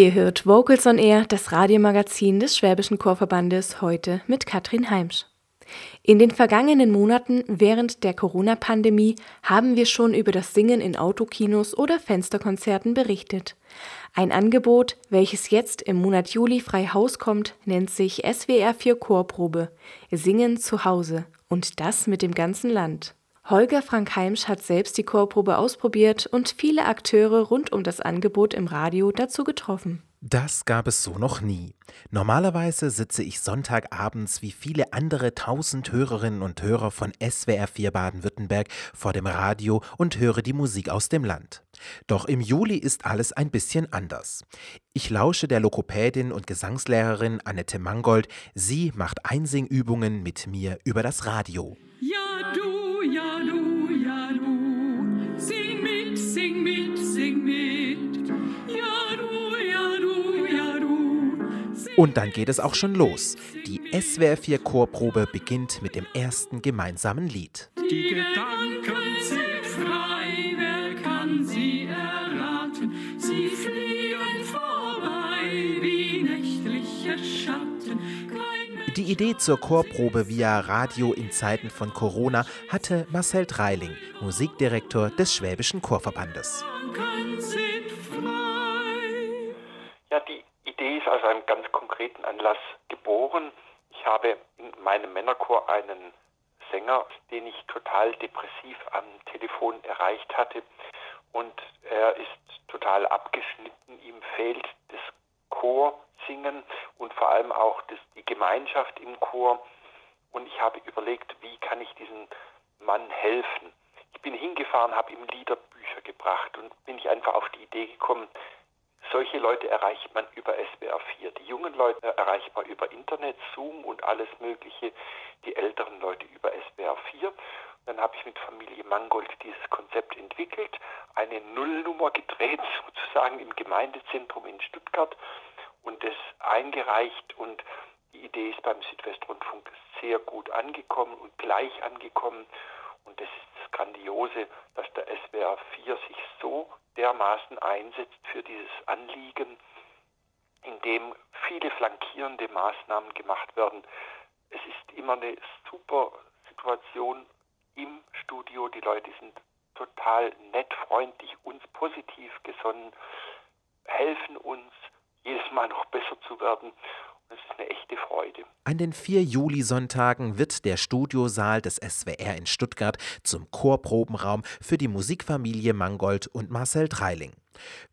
Ihr hört Vocals on Air, das Radiomagazin des Schwäbischen Chorverbandes, heute mit Katrin Heimsch. In den vergangenen Monaten während der Corona-Pandemie haben wir schon über das Singen in Autokinos oder Fensterkonzerten berichtet. Ein Angebot, welches jetzt im Monat Juli frei Haus kommt, nennt sich SWR 4 Chorprobe. Singen zu Hause und das mit dem ganzen Land. Holger Frank Heimsch hat selbst die Chorprobe ausprobiert und viele Akteure rund um das Angebot im Radio dazu getroffen. Das gab es so noch nie. Normalerweise sitze ich Sonntagabends wie viele andere tausend Hörerinnen und Hörer von SWR 4 Baden-Württemberg vor dem Radio und höre die Musik aus dem Land. Doch im Juli ist alles ein bisschen anders. Ich lausche der Lokopädin und Gesangslehrerin Annette Mangold. Sie macht Einsingübungen mit mir über das Radio. Ja, du ja du, ja du, sing mit, sing mit, sing mit. Ja du, ja du, ja du. Und dann geht es auch schon los. Die SWR 4 Chorprobe beginnt mit dem ersten gemeinsamen Lied. Die Gedanken sind frei, wer kann sie erraten? Sie fliegen vorbei wie nächtliche Schatten. Die Idee zur Chorprobe via Radio in Zeiten von Corona hatte Marcel Dreiling, Musikdirektor des Schwäbischen Chorverbandes. Ja, die Idee ist aus einem ganz konkreten Anlass geboren. Ich habe in meinem Männerchor einen Sänger, den ich total depressiv am Telefon erreicht hatte. Und er ist total abgeschnitten. Ihm fehlt das Chorsingen und vor allem auch das, die Gemeinschaft im Chor. Und ich habe überlegt, wie kann ich diesem Mann helfen. Ich bin hingefahren, habe ihm Liederbücher gebracht und bin ich einfach auf die Idee gekommen, solche Leute erreicht man über SWR 4. Die jungen Leute erreichbar über Internet, Zoom und alles Mögliche. Die älteren Leute über SWR 4. Dann habe ich mit Familie Mangold dieses Konzept entwickelt, eine Nullnummer gedreht, sozusagen im Gemeindezentrum in Stuttgart und das eingereicht und die Idee ist beim Südwestrundfunk sehr gut angekommen und gleich angekommen und das ist das Grandiose, dass der SWR 4 sich so dermaßen einsetzt für dieses Anliegen, indem viele flankierende Maßnahmen gemacht werden. Es ist immer eine super Situation im Studio. Die Leute sind total nett, freundlich, uns positiv gesonnen, helfen uns, jedes Mal noch besser zu werden. Das ist eine echte Freude. An den vier Julisonntagen wird der Studiosaal des SWR in Stuttgart zum Chorprobenraum für die Musikfamilie Mangold und Marcel Dreiling.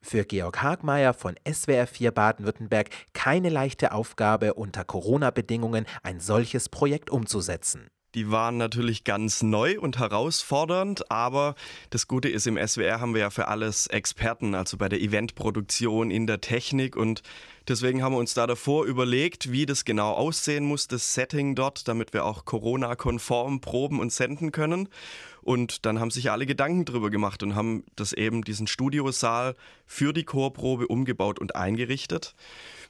Für Georg Hagmeier von SWR 4 Baden-Württemberg keine leichte Aufgabe, unter Corona-Bedingungen ein solches Projekt umzusetzen. Die waren natürlich ganz neu und herausfordernd, aber das Gute ist, im SWR haben wir ja für alles Experten, also bei der Eventproduktion, in der Technik und deswegen haben wir uns da davor überlegt, wie das genau aussehen muss, das Setting dort, damit wir auch Corona-konform proben und senden können. Und dann haben sich alle Gedanken drüber gemacht und haben das eben diesen Studiosaal für die Chorprobe umgebaut und eingerichtet.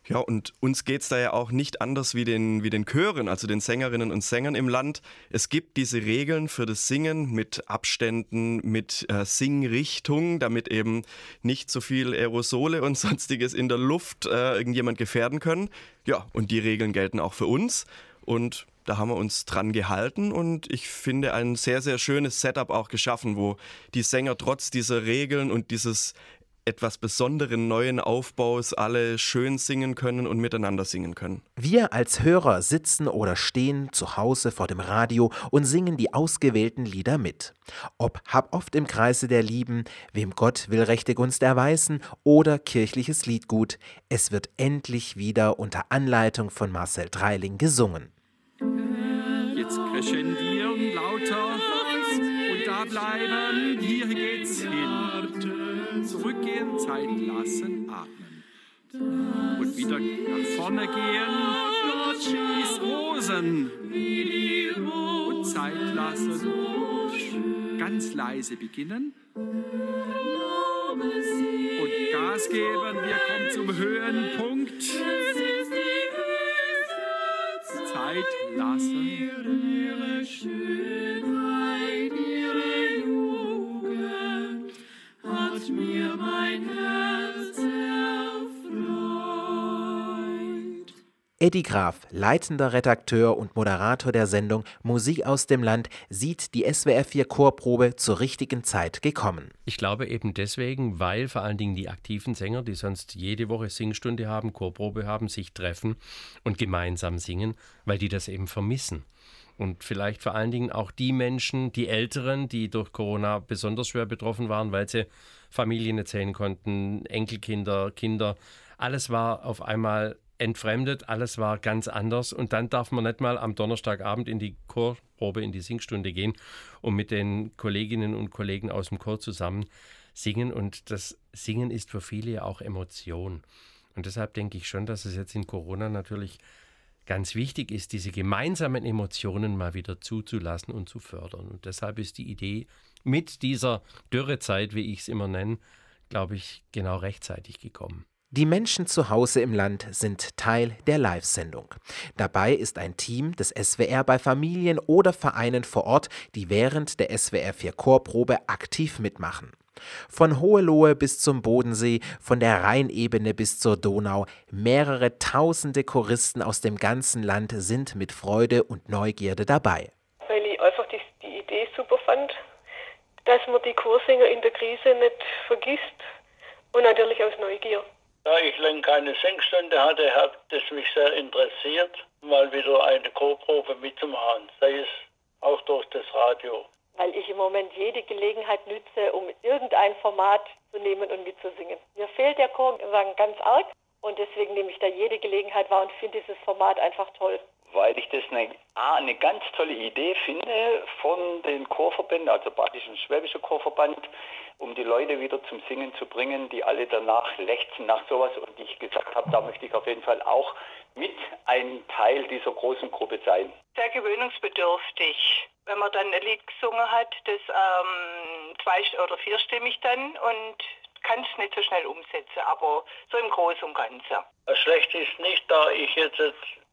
Ja, und uns geht es da ja auch nicht anders wie den, wie den Chören, also den Sängerinnen und Sängern im Land. Es gibt diese Regeln für das Singen mit Abständen, mit äh, Singrichtung, damit eben nicht so viel Aerosole und sonstiges in der Luft äh, irgendjemand gefährden können. Ja, und die Regeln gelten auch für uns. Und da haben wir uns dran gehalten und ich finde ein sehr, sehr schönes Setup auch geschaffen, wo die Sänger trotz dieser Regeln und dieses etwas besonderen neuen Aufbaus alle schön singen können und miteinander singen können. Wir als Hörer sitzen oder stehen zu Hause vor dem Radio und singen die ausgewählten Lieder mit. Ob Hab oft im Kreise der Lieben, Wem Gott will rechte Gunst erweisen oder kirchliches Liedgut, es wird endlich wieder unter Anleitung von Marcel Dreiling gesungen. Jetzt crescendieren lauter bleiben, hier geht's hin zurückgehen, Zeit lassen, atmen. Und wieder nach vorne gehen, schieß Rosen. Und Zeit lassen. Ganz leise beginnen. Und Gas geben, wir kommen zum Höhenpunkt. Zeit lassen. Eddie Graf, leitender Redakteur und Moderator der Sendung Musik aus dem Land, sieht die SWR 4 Chorprobe zur richtigen Zeit gekommen. Ich glaube eben deswegen, weil vor allen Dingen die aktiven Sänger, die sonst jede Woche Singstunde haben, Chorprobe haben, sich treffen und gemeinsam singen, weil die das eben vermissen. Und vielleicht vor allen Dingen auch die Menschen, die Älteren, die durch Corona besonders schwer betroffen waren, weil sie Familien erzählen konnten, Enkelkinder, Kinder. Alles war auf einmal entfremdet, alles war ganz anders. Und dann darf man nicht mal am Donnerstagabend in die Chorprobe, in die Singstunde gehen und mit den Kolleginnen und Kollegen aus dem Chor zusammen singen. Und das Singen ist für viele ja auch Emotion. Und deshalb denke ich schon, dass es jetzt in Corona natürlich ganz wichtig ist, diese gemeinsamen Emotionen mal wieder zuzulassen und zu fördern. Und deshalb ist die Idee mit dieser Dürrezeit, wie ich es immer nenne, glaube ich, genau rechtzeitig gekommen. Die Menschen zu Hause im Land sind Teil der Live-Sendung. Dabei ist ein Team des SWR bei Familien oder Vereinen vor Ort, die während der SWR 4 Chorprobe aktiv mitmachen. Von Hohelohe bis zum Bodensee, von der Rheinebene bis zur Donau, mehrere tausende Choristen aus dem ganzen Land sind mit Freude und Neugierde dabei. Weil ich einfach die, die Idee super fand, dass man die Chorsänger in der Krise nicht vergisst und natürlich aus Neugier. Da ich lange keine Singstunde hatte, hat es mich sehr interessiert, mal wieder eine Chorprobe mitzumachen, sei es auch durch das Radio weil ich im Moment jede Gelegenheit nütze, um irgendein Format zu nehmen und mitzusingen. Mir fehlt der Chor ganz arg und deswegen nehme ich da jede Gelegenheit wahr und finde dieses Format einfach toll. Weil ich das eine, eine ganz tolle Idee finde von den Chorverbänden, also Badischen Schwäbischer Chorverband, um die Leute wieder zum Singen zu bringen, die alle danach lechzen nach sowas und ich gesagt habe, da möchte ich auf jeden Fall auch mit ein Teil dieser großen Gruppe sein. Sehr gewöhnungsbedürftig wenn man dann ein Lied gesungen hat, das ähm, zwei- oder vierstimmig dann und kann es nicht so schnell umsetzen, aber so im Großen und Ganzen. Schlecht ist nicht, da ich jetzt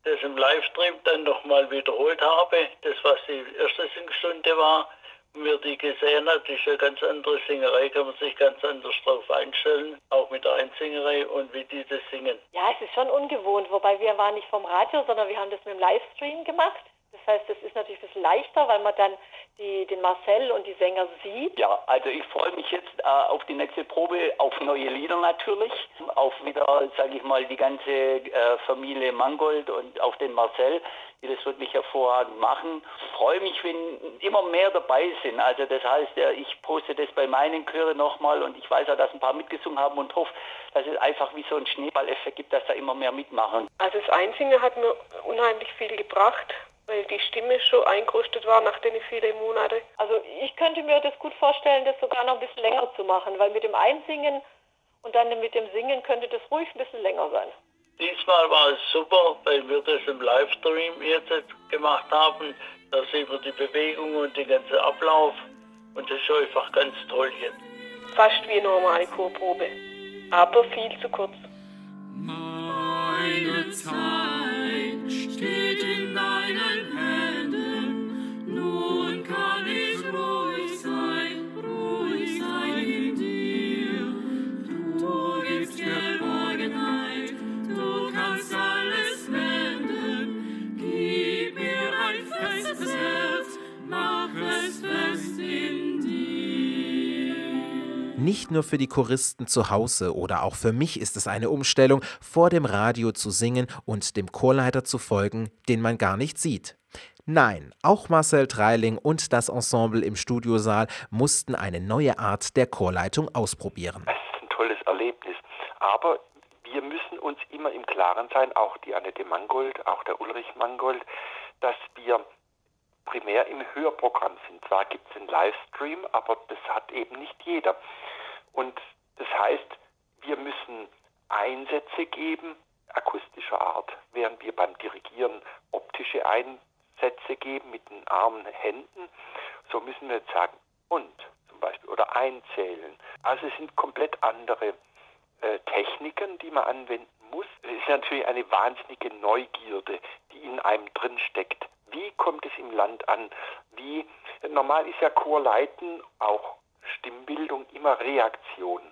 das im Livestream dann nochmal wiederholt habe, das was die erste Singstunde war, mir die gesehen hat, ist eine ganz andere Singerei, kann man sich ganz anders drauf einstellen, auch mit der Einsingerei und wie die das singen. Ja, es ist schon ungewohnt, wobei wir waren nicht vom Radio, sondern wir haben das mit dem Livestream gemacht. Das heißt, es ist natürlich ein bisschen leichter, weil man dann die, den Marcel und die Sänger sieht. Ja, also ich freue mich jetzt äh, auf die nächste Probe, auf neue Lieder natürlich, auf wieder, sage ich mal, die ganze äh, Familie Mangold und auf den Marcel, die das wirklich hervorragend machen. Ich freue mich, wenn immer mehr dabei sind. Also das heißt, äh, ich poste das bei meinen Chören nochmal und ich weiß ja, dass ein paar mitgesungen haben und hoffe, dass es einfach wie so ein Schneeballeffekt gibt, dass da immer mehr mitmachen. Also das Einsingen hat mir unheimlich viel gebracht weil die Stimme schon eingerüstet war nach den vielen Monaten. Also ich könnte mir das gut vorstellen, das sogar noch ein bisschen länger zu machen, weil mit dem Einsingen und dann mit dem Singen könnte das ruhig ein bisschen länger sein. Diesmal war es super, weil wir das im Livestream jetzt gemacht haben. Da sehen wir die Bewegung und den ganzen Ablauf und das ist einfach ganz toll jetzt. Fast wie eine normale Chorprobe, aber viel zu kurz. Meine Zeit Nicht nur für die Choristen zu Hause oder auch für mich ist es eine Umstellung, vor dem Radio zu singen und dem Chorleiter zu folgen, den man gar nicht sieht. Nein, auch Marcel Treiling und das Ensemble im Studiosaal mussten eine neue Art der Chorleitung ausprobieren. Es ist ein tolles Erlebnis, aber wir müssen uns immer im Klaren sein, auch die Annette Mangold, auch der Ulrich Mangold, dass wir primär im Hörprogramm sind. Zwar gibt es einen Livestream, aber das hat eben nicht jeder. Und das heißt, wir müssen Einsätze geben, akustischer Art, während wir beim Dirigieren optische Einsätze geben mit den armen Händen. So müssen wir jetzt sagen, und zum Beispiel, oder einzählen. Also es sind komplett andere äh, Techniken, die man anwenden muss. Es ist natürlich eine wahnsinnige Neugierde, die in einem drin steckt. Wie kommt es im Land an? Wie normal ist ja Chorleiten auch Stimmbildung immer Reaktion.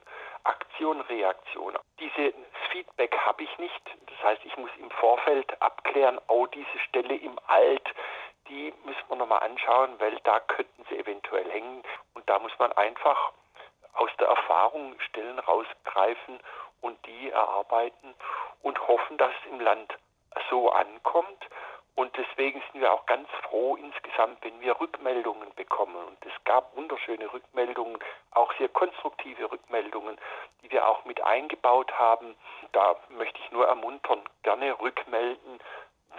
Aktion, Reaktion. Diese Feedback habe ich nicht. Das heißt, ich muss im Vorfeld abklären, oh, diese Stelle im Alt, die müssen wir nochmal anschauen, weil da könnten sie eventuell hängen. Und da muss man einfach aus der Erfahrung Stellen rausgreifen und die erarbeiten und hoffen, dass es im Land so ankommt. Und deswegen sind wir auch ganz froh insgesamt, wenn wir Rückmeldungen bekommen. Und es gab wunderschöne Rückmeldungen, auch sehr konstruktive Rückmeldungen, die wir auch mit eingebaut haben. Da möchte ich nur ermuntern, gerne rückmelden.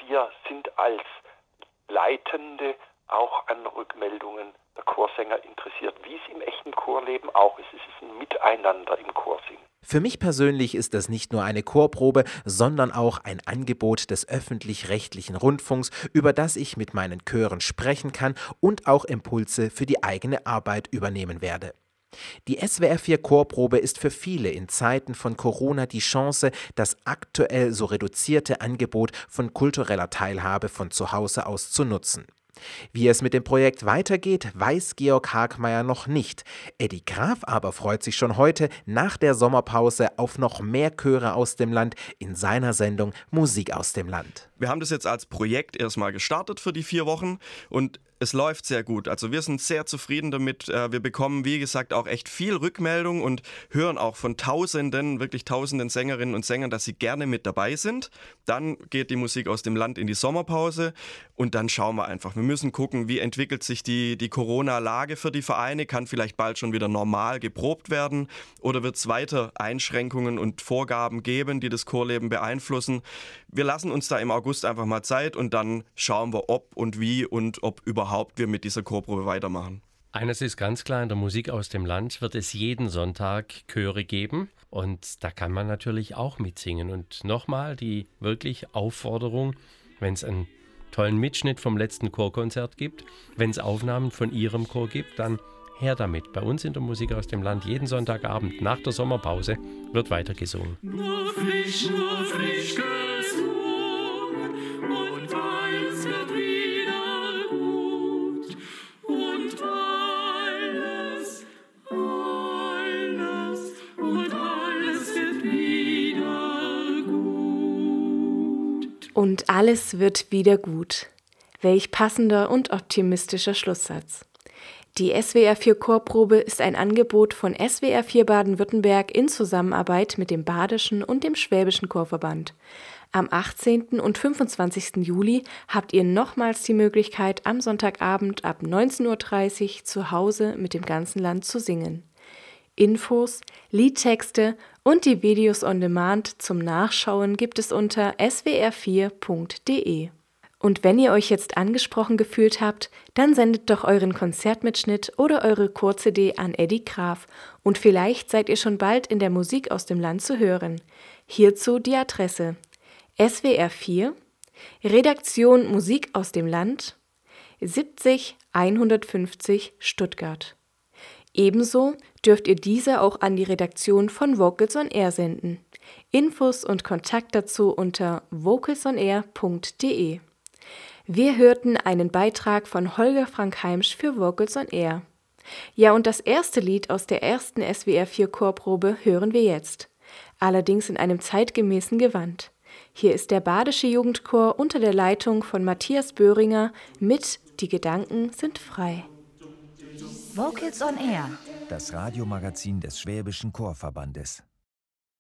Wir sind als Leitende auch an Rückmeldungen der Chorsänger interessiert, wie es im echten Chorleben auch ist. Es ist ein Miteinander im Chorsingen. Für mich persönlich ist das nicht nur eine Chorprobe, sondern auch ein Angebot des öffentlich-rechtlichen Rundfunks, über das ich mit meinen Chören sprechen kann und auch Impulse für die eigene Arbeit übernehmen werde. Die SWR 4 Chorprobe ist für viele in Zeiten von Corona die Chance, das aktuell so reduzierte Angebot von kultureller Teilhabe von zu Hause aus zu nutzen. Wie es mit dem Projekt weitergeht, weiß Georg Hagmeier noch nicht. Eddie Graf aber freut sich schon heute nach der Sommerpause auf noch mehr Chöre aus dem Land in seiner Sendung Musik aus dem Land. Wir haben das jetzt als Projekt erstmal gestartet für die vier Wochen und es läuft sehr gut. Also wir sind sehr zufrieden damit. Äh, wir bekommen, wie gesagt, auch echt viel Rückmeldung und hören auch von Tausenden, wirklich Tausenden Sängerinnen und Sängern, dass sie gerne mit dabei sind. Dann geht die Musik aus dem Land in die Sommerpause und dann schauen wir einfach. Wir müssen gucken, wie entwickelt sich die, die Corona-Lage für die Vereine. Kann vielleicht bald schon wieder normal geprobt werden oder wird es weiter Einschränkungen und Vorgaben geben, die das Chorleben beeinflussen? Wir lassen uns da im August einfach mal Zeit und dann schauen wir, ob und wie und ob überhaupt wir mit dieser Chorprobe weitermachen. Eines ist ganz klar, in der Musik aus dem Land wird es jeden Sonntag Chöre geben und da kann man natürlich auch mitsingen. Und nochmal die wirklich Aufforderung, wenn es einen tollen Mitschnitt vom letzten Chorkonzert gibt, wenn es Aufnahmen von Ihrem Chor gibt, dann her damit. Bei uns in der Musik aus dem Land jeden Sonntagabend nach der Sommerpause wird weitergesungen. Nur frisch, nur frisch Und alles wird wieder gut. Welch passender und optimistischer Schlusssatz. Die SWR 4 Chorprobe ist ein Angebot von SWR 4 Baden-Württemberg in Zusammenarbeit mit dem Badischen und dem Schwäbischen Chorverband. Am 18. und 25. Juli habt ihr nochmals die Möglichkeit, am Sonntagabend ab 19.30 Uhr zu Hause mit dem ganzen Land zu singen. Infos, Liedtexte und die Videos on Demand zum Nachschauen gibt es unter swr4.de. Und wenn ihr euch jetzt angesprochen gefühlt habt, dann sendet doch euren Konzertmitschnitt oder eure Chor-CD an Eddie Graf und vielleicht seid ihr schon bald in der Musik aus dem Land zu hören. Hierzu die Adresse SWR 4 Redaktion Musik aus dem Land 70 150 Stuttgart. Ebenso dürft ihr diese auch an die Redaktion von Vocals on Air senden. Infos und Kontakt dazu unter vocalsonair.de. Wir hörten einen Beitrag von Holger Frank Heimsch für Vocals on Air. Ja, und das erste Lied aus der ersten SWR 4 Chorprobe hören wir jetzt. Allerdings in einem zeitgemäßen Gewand. Hier ist der Badische Jugendchor unter der Leitung von Matthias Böhringer mit Die Gedanken sind frei. Vocals on Air, das Radiomagazin des Schwäbischen Chorverbandes.